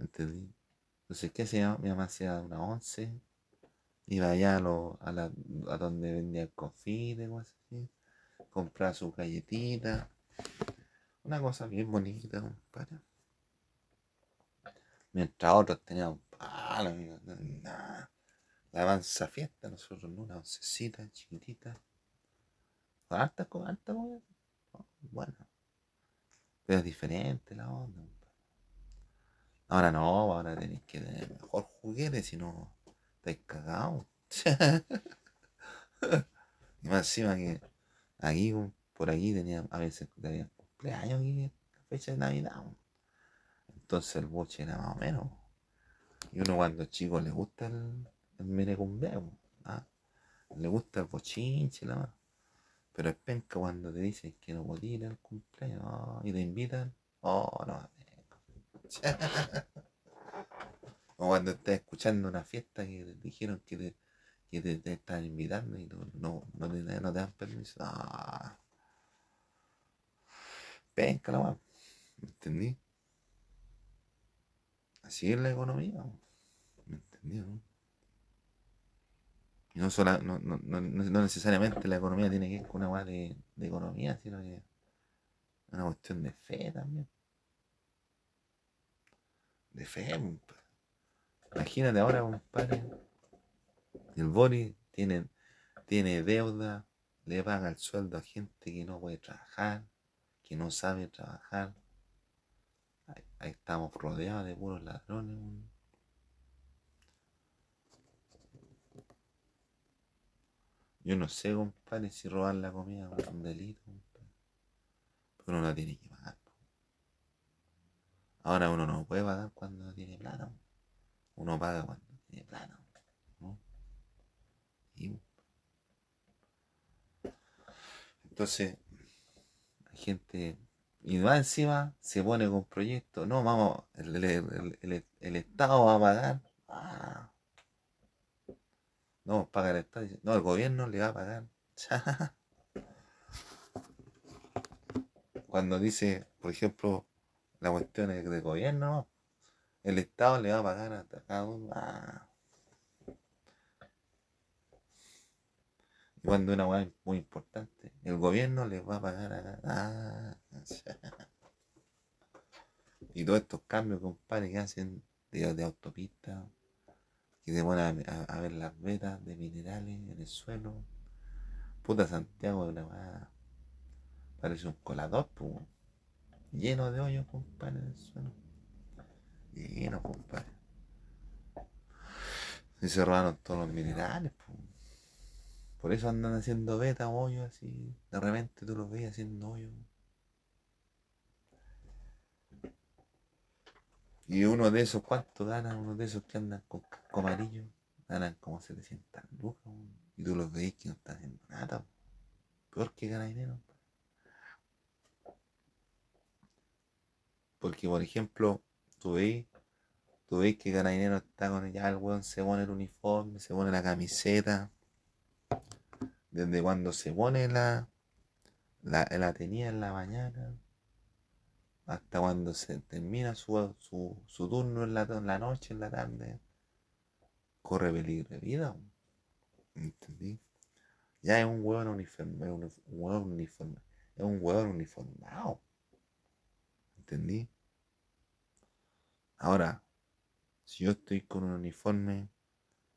S1: ¿Entendí? Entonces, ¿qué hacía? Mi mamá hacía una once, iba allá a, lo, a, la, a donde vendía el confite, cosas así, compraba su galletita, una cosa bien bonita, compadre. Mientras otros tenían palo. La avanza fiesta, nosotros no, una oncecita chiquitita. Harta, harta, bueno. Pero es diferente la onda. Ahora no, ahora tenéis que tener mejor juguete, si no estáis cagados. más encima aquí, por aquí tenía, a veces tenía cumpleaños aquí, fecha de Navidad. Entonces el boche era más o menos. Y uno cuando chico le gusta el, el merecumbeo, ¿ah? le gusta el bochinche, la más. Pero es penca cuando te dicen que no puedes ir al cumpleaños y te invitan. Oh, no, o cuando estás escuchando una fiesta que te dijeron que te, que te, están invitando y no, no, te, no te dan permiso. Ah. Penca la ¿Me entendí? Así es la economía. ¿Me entendí? No? Y no, no, no, no, necesariamente la economía tiene que ir con una de, de economía, sino que es una cuestión de fe también de fe. Imagínate ahora, compadre. El Bori tiene, tiene deuda, le paga el sueldo a gente que no puede trabajar, que no sabe trabajar. Ahí, estamos rodeados de puros ladrones. Yo no sé, compadre, si robar la comida es un delito, Pero uno la tiene que pagar. Ahora uno no puede pagar cuando tiene plata. Uno paga cuando tiene plata. Entonces, hay gente. Y más encima se pone con proyectos. No, vamos, el, Estado va a pagar. Ah. No, paga el Estado. No, el gobierno le va a pagar. Cuando dice, por ejemplo, la cuestión es de gobierno, el Estado le va a pagar a cada uno. Ah. Cuando una weá muy importante, el gobierno le va a pagar a. Y todos estos cambios, compadre, que hacen de, de autopista, que se ponen a, ver las vetas de minerales en el suelo. Puta Santiago, una weá. Parece un colador, pues lleno de hoyos, compadre, en el suelo. Lleno, compadre. Y se robaron todos los minerales, Por eso andan haciendo beta, hoyos así. De repente tú los ves haciendo hoyos. Y uno de esos, ¿cuánto ganan? Uno de esos que andan con casco amarillo, ganan como 700 lucas. Y tú los veis que no están haciendo nada. Peor que ganar dinero. Porque, por ejemplo, tú veis, tú veis que Carabinero está con ya el weón se pone el uniforme, se pone la camiseta. Desde cuando se pone la, la, la tenía en la mañana hasta cuando se termina su, su, turno en la, en la, noche, en la tarde, corre peligro de vida. ¿Entendí? Ya es un hueón uniforme, es un hueón uniforme, es un hueón uniformado. ¿Entendí? Ahora, si yo estoy con un uniforme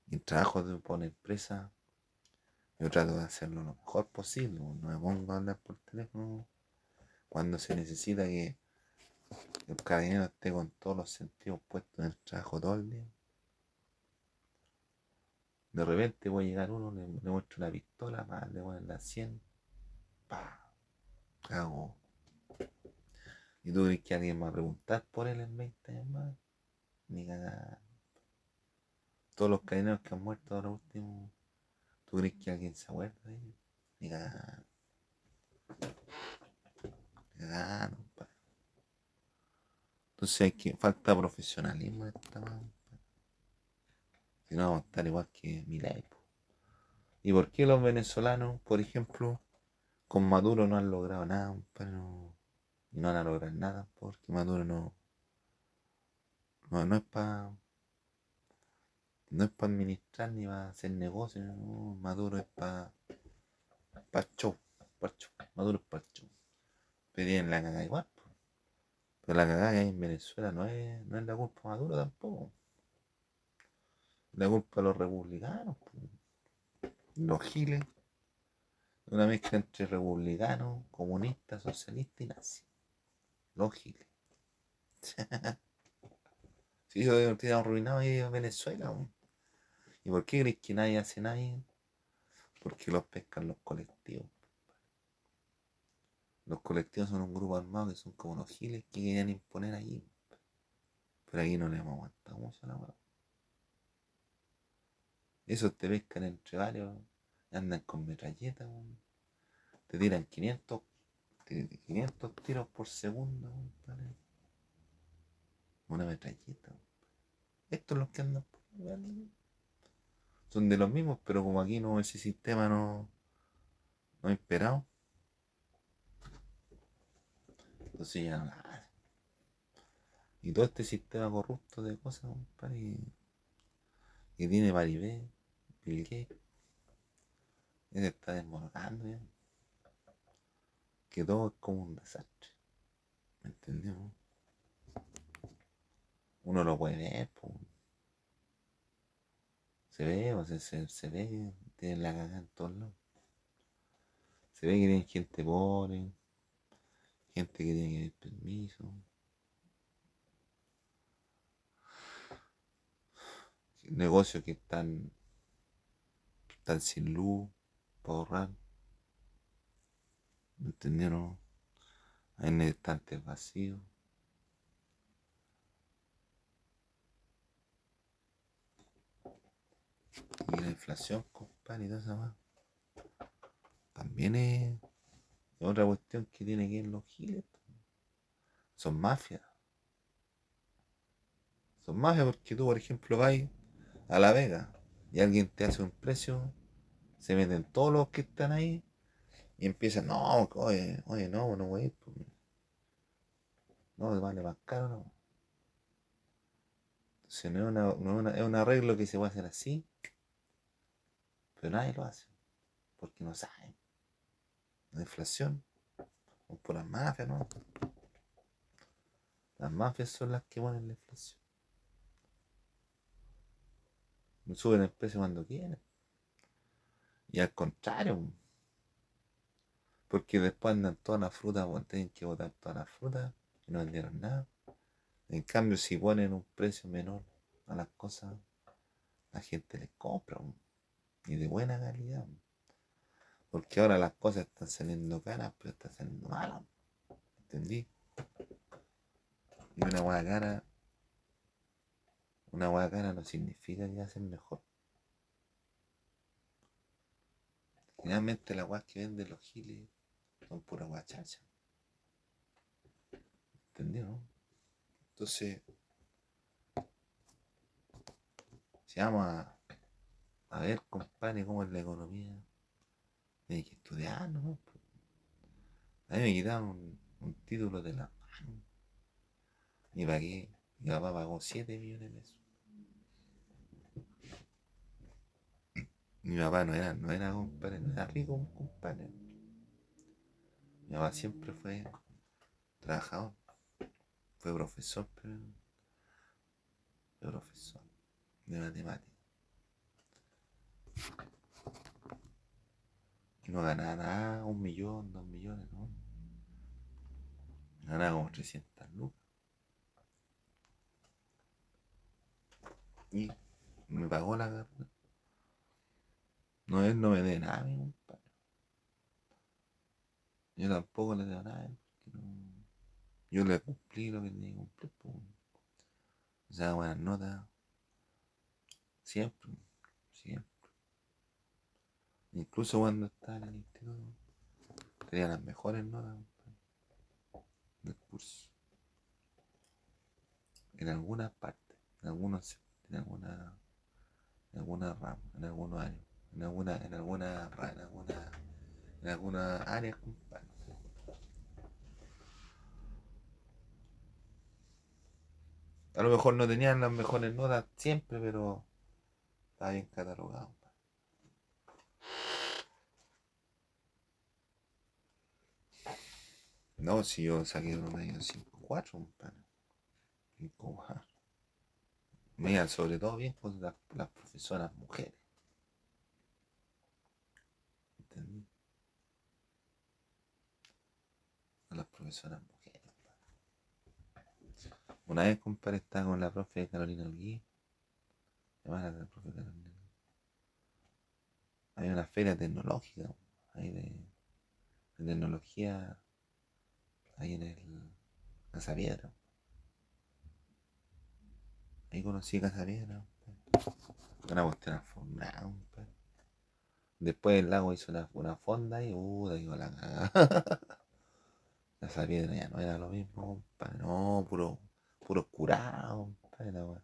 S1: y trabajo de una empresa, yo trato de hacerlo lo mejor posible. No me pongo a hablar por teléfono cuando se necesita que el carabinero esté con todos los sentidos puestos en el trabajo todo el día. De repente voy a llegar uno, le, le muestro una pistola, más le ponen la 100, pa, cago. ¿Y tú crees que alguien va a preguntar por él en 20 años más? Ni cagada. Todos los carineros que han muerto ahora último, ¿tú crees que alguien se acuerda de ellos? Ni cagada. Ni cagada, compadre. Entonces hay que, falta profesionalismo esta mano. Si no vamos a estar igual que po. ¿Y por qué los venezolanos, por ejemplo, con Maduro no han logrado nada, compadre? No, no van a lograr nada porque Maduro no, no, no es para no es para administrar ni para hacer negocios, Maduro es para pa show, pa show, Maduro es para show. Tienen la cagada igual, po. pero la cagada que hay en Venezuela no es, no es la culpa de Maduro tampoco. La culpa de los republicanos, los giles, una mezcla entre republicanos, comunistas, socialistas y nazis. Los giles. Si yo tiene arruinado ahí en Venezuela. ¿Y por qué crees que nadie hace nadie? Porque los pescan los colectivos. Los colectivos son un grupo armado que son como los giles que querían imponer allí. Pero aquí no les hemos aguantado mucho la weá. Esos te pescan entre varios, andan con metralletas, te tiran 500, te- 500 tiros por segundo. Una metralleta. Estos los que andan por ¿no? son de los mismos, pero como aquí no ese sistema no, no esperado. Entonces ya hacen. Y todo este sistema corrupto de cosas, compadre, que tiene Paribé, Bill Gates, ese está desmorgando ya. Que todo es como un desastre. ¿Me entendió? Uno lo puede ver. Se ve, o se, se ve que tienen la cagada en todos lados. Se ve que tienen gente pobre, gente que tiene que pedir permiso. Negocios que están, están sin luz para ahorrar. ¿Me entendieron? Hay estantes vacíos. Y la inflación, compadre, y toda esa más. También es otra cuestión que tiene que ver los giles. Son mafias. Son mafias porque tú, por ejemplo, vas a La Vega y alguien te hace un precio, se meten todos los que están ahí y empiezan, no, oye, oye, no, no voy a ir. No, vale más caro, no. Entonces no es, una, es, un arreglo que se puede hacer así, pero nadie lo hace, porque no saben. La inflación, o por las mafias, ¿no? Las mafias son las que ponen la inflación. Suben el precio cuando quieren. Y al contrario, porque después andan todas las frutas, tienen que botar todas las frutas y no vendieron nada. En cambio, si ponen un precio menor a las cosas, la gente les compra y de buena calidad. po. Porque ahora las cosas están saliendo caras, pero están saliendo malas. ¿Entendí? Y una hueá cara, una hueá cara no significa que hacen mejor. Generalmente las hueás que venden los giles son pura guachacha. ¿Entendí, no? Entonces, si vamos a, ver, compadre, cómo es la economía, hay que estudiar, ¿no? A mí me quitaron un, un título de la mano. Y pagué, mi papá pagó 7 millones de pesos. Mi papá no era, no era compadre, no era rico, compadre. Mi papá siempre fue trabajador. Fue profesor, pero fue profesor de matemáticas. Y no ganaba nada, un millón, dos millones, ¿no? Ganaba como 300 lucas. Y me pagó la carrera. No, él no me dé nada, mi compadre. Yo tampoco le debo nada. No... Yo le cumplí lo que tenía que cumplir. O sea, buenas notas. Siempre, siempre. Incluso cuando estaba en el instituto, tenía las mejores notas del curso. En algunas partes, en algunos, en alguna, en alguna rama, en algunos años, en alguna, en alguna, en alguna, en alguna área, compadre. A lo mejor no tenían las mejores notas siempre, pero estaba bien catalogado. No, si yo saqué uno medio 5-4, compadre. 5 Mira, sobre todo bien con las, profesoras mujeres. ¿Entendí? Las profesoras mujeres. Una vez, compadre, estaba con la profe Carolina Olguí. Llamada Carolina. Hay una feria tecnológica, hay de, tecnología ahí en el Casa Piedra. Ahí conocí Casa Piedra. Una cuestión alfombrada, Después el lago hizo una, fonda y uh, digo la cagada. Casa Piedra ya no era lo mismo, compadre. No, puro, puro curado, compadre.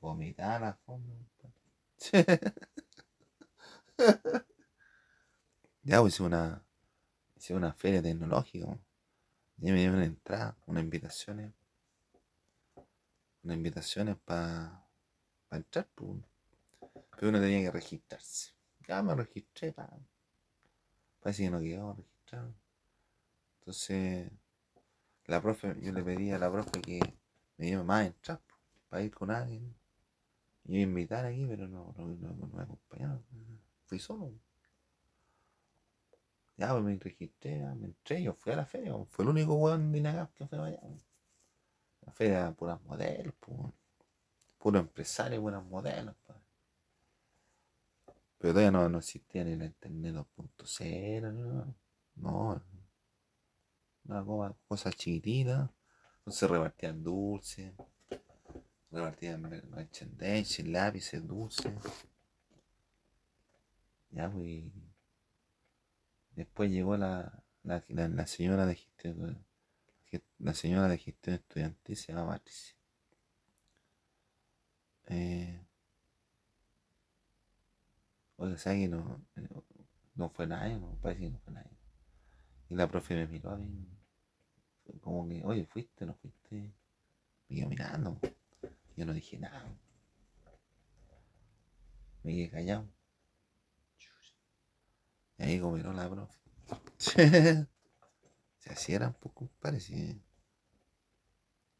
S1: Vomitar la fonda, ya, pues hice una, hice una feria tecnológica. Y me dieron una entrada, unas invitaciones. Unas invitaciones para entrar, pues. Pero uno tenía que registrarse. Ya me registré, para. Parece que no quedó registrado. Entonces, la profe, yo le pedí a la profe que me diera más entrar, para ir con alguien. Me invitar aquí, pero no, no, no, no me acompañaron. Fui solo. Ya, pues me registré, me entré, yo fui a la feria, fue el único weón de Inagap que fue allá. La feria puras modelos, pues. Puro empresario, buenos modelos, pues. Pero todavía no, no existía ni la internet 2.0, no. No. Una cosa, cosas chiquititas. Entonces repartían dulces. Repartían merchandise, lápices, dulces. Ya, pues Después llegó la, la, la, señora de gestión, la señora de gestión estudiantil, se llama Patricia. Eh, oye, ¿sabes que no, no fue nadie? No, parece que no fue nadie. Y la profe me miró a mí, como que, oye, ¿fuiste? ¿No fuiste? Me quedó mirando. Yo no dije nada. Me quedé callado. Y ahí comió la profe. si así era un poco, parece.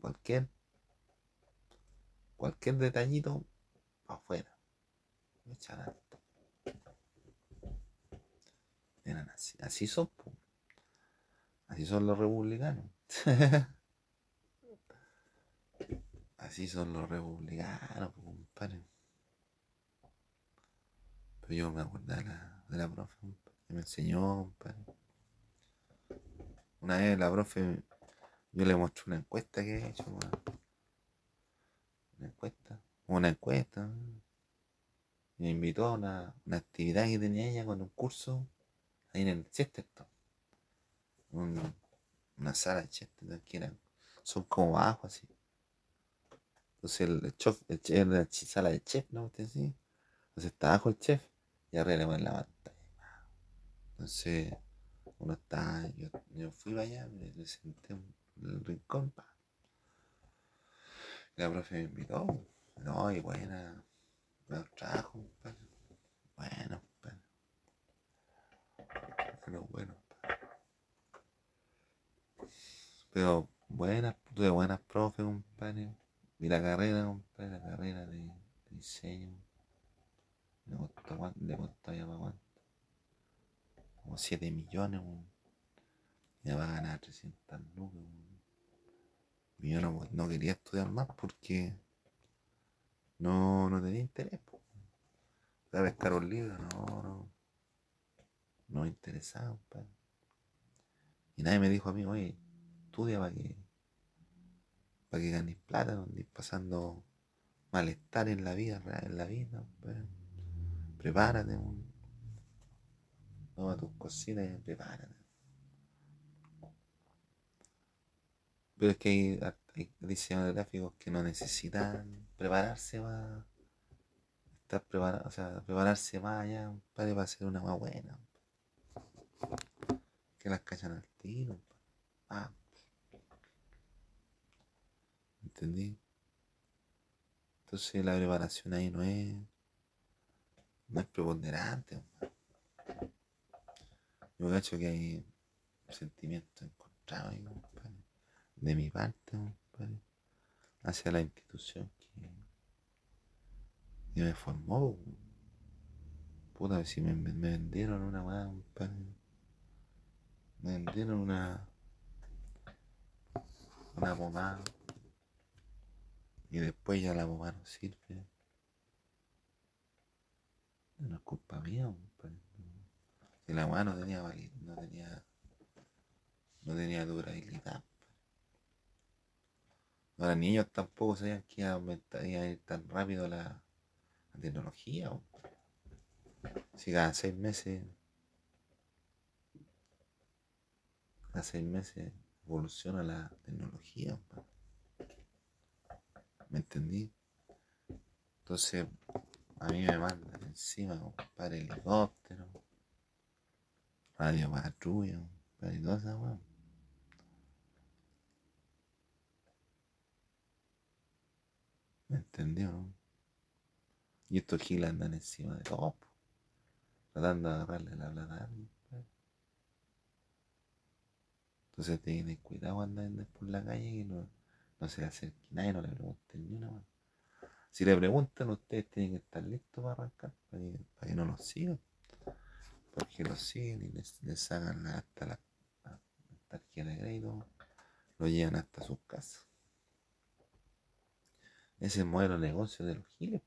S1: Cualquier. Cualquier detallito afuera. Eran así. Así son, Así son los republicanos. así son los republicanos, compadre. Pero yo me acuerdo de la, de la profe, me enseñó, Una vez la profe, yo le mostré una encuesta que he hecho, Una encuesta, una encuesta. me invitó a una, actividad que tenía ella con un curso ahí en el Chesterton. Una sala de Chesterton que eran, son como abajo así. Entonces el, chef, el chef, la sala de chef, ¿no? Entonces está abajo el chef y arriba le la pantalla. Entonces, uno está, yo, yo fui allá, me, senté en el rincón, pa. la profe me invitó, no, y buena, me trabajo, Bueno, compadre. Pero bueno, Pero buenas, tuve buenas profes, compadre. Vi la carrera, compadre, la carrera de, diseño. Le costó, le costó ya para cuánto como 7 millones, y ya va a ganar 300 lucas. Y yo no, quería estudiar más porque no, no tenía interés. a pescar un libro, no, no. no me interesaba, compadre. Y nadie me dijo a mí, oye, estudia para que, para que ganes plata, no andes pasando malestar en la vida, en la vida, compadre. Prepárate, un, toma tus cositas y prepárate. Pero es que hay, hay diseñadores gráficos que no necesitan prepararse para estar preparado, o sea, prepararse más allá, para hacer una más buena. Que las cachan al tiro. ¿Entendí? Entonces la preparación ahí no es, no es preponderante. Yo cacho que hay sentimientos encontrados ahí, de mi parte, hacia la institución que, me formó. Puta, si me, vendieron una weá, me vendieron una una pomada y después ya la pomada no sirve. No es culpa mía, Si la weá no tenía no tenía no tenía durabilidad. Los niños tampoco sabían que iba ir tan rápido la, tecnología. Si cada seis meses, cada seis meses evoluciona la tecnología. ¿Me entendí? Entonces, a mí me mandan encima, para helicóptero, radio patrulla, y toda esa ¿Me entendió? Y estos giles andan encima de todo, tratando de agarrarle la plata Entonces tienen cuidado andan por la calle y no, no se le acerque nadie, no le pregunten ni una más. Si le preguntan, ustedes tienen que estar listos para arrancar, para que, no los sigan. Porque los siguen y les, les hagan hasta la, la tarjeta de crédito, lo llevan hasta sus casas. Ese modelo de negocio de los giles.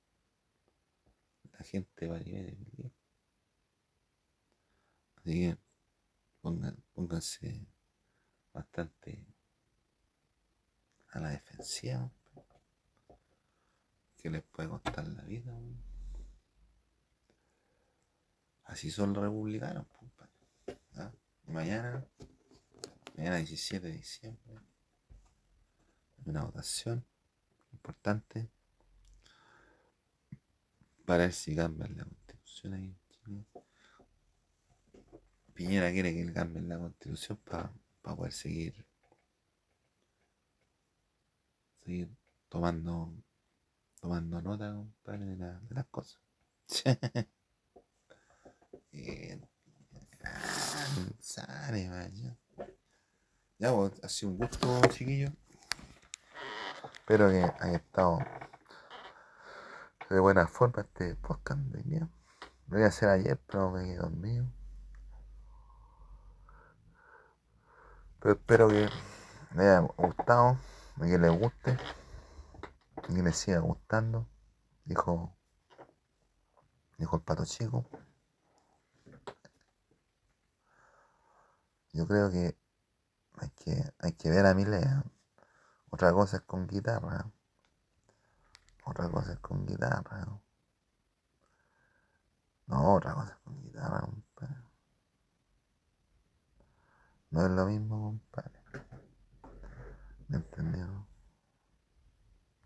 S1: La gente va a nivel de Así que pónganse bastante a la defensiva. Que les puede costar la vida. Así son los republicanos. ¿ah? Mañana, mañana 17 de diciembre, una votación importante para ver si cambian la constitución ahí en Chile. Piñera quiere que cambien la constitución para poder seguir seguir tomando tomando nota de, las cosas. Ya, pues, ha sido un gusto, chiquillo. Espero que haya estado de buena forma este podcast de día. Lo voy a hacer ayer, pero me quedé dormido. Pero espero que les haya gustado, que les guste, y que les siga gustando. Dijo, dijo el pato chico. Yo creo que hay que, hay que ver a mi lea. Otra cosa es con guitarra. Otra cosa es con guitarra. No, otra cosa es con guitarra, compadre. No es lo mismo, compadre. 那怎么样？